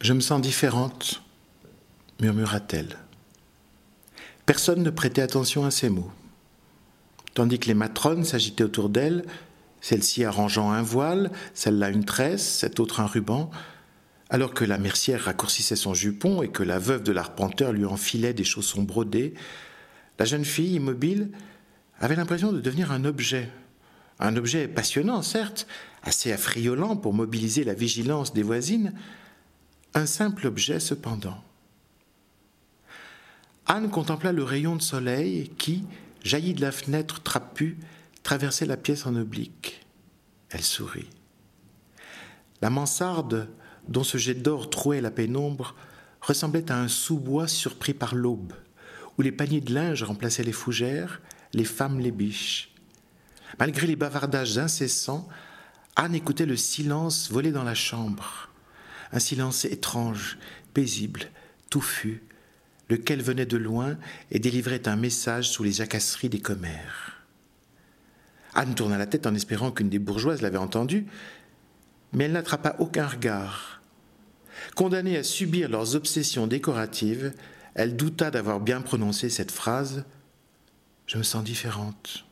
Je me sens différente, murmura-t-elle. Personne ne prêtait attention à ces mots. Tandis que les matrones s'agitaient autour d'elle, celle-ci arrangeant un voile, celle-là une tresse, cette autre un ruban, alors que la mercière raccourcissait son jupon et que la veuve de l'arpenteur lui enfilait des chaussons brodés, la jeune fille, immobile, avait l'impression de devenir un objet. Un objet passionnant, certes, assez affriolant pour mobiliser la vigilance des voisines, un simple objet cependant. Anne contempla le rayon de soleil qui, jailli de la fenêtre trapue, traversait la pièce en oblique. Elle sourit. La mansarde, dont ce jet d'or trouait la pénombre, ressemblait à un sous-bois surpris par l'aube, où les paniers de linge remplaçaient les fougères, les femmes les biches. Malgré les bavardages incessants, Anne écoutait le silence voler dans la chambre, un silence étrange, paisible, touffu, lequel venait de loin et délivrait un message sous les jacasseries des commères. Anne tourna la tête en espérant qu'une des bourgeoises l'avait entendu, mais elle n'attrapa aucun regard. Condamnée à subir leurs obsessions décoratives, elle douta d'avoir bien prononcé cette phrase Je me sens différente.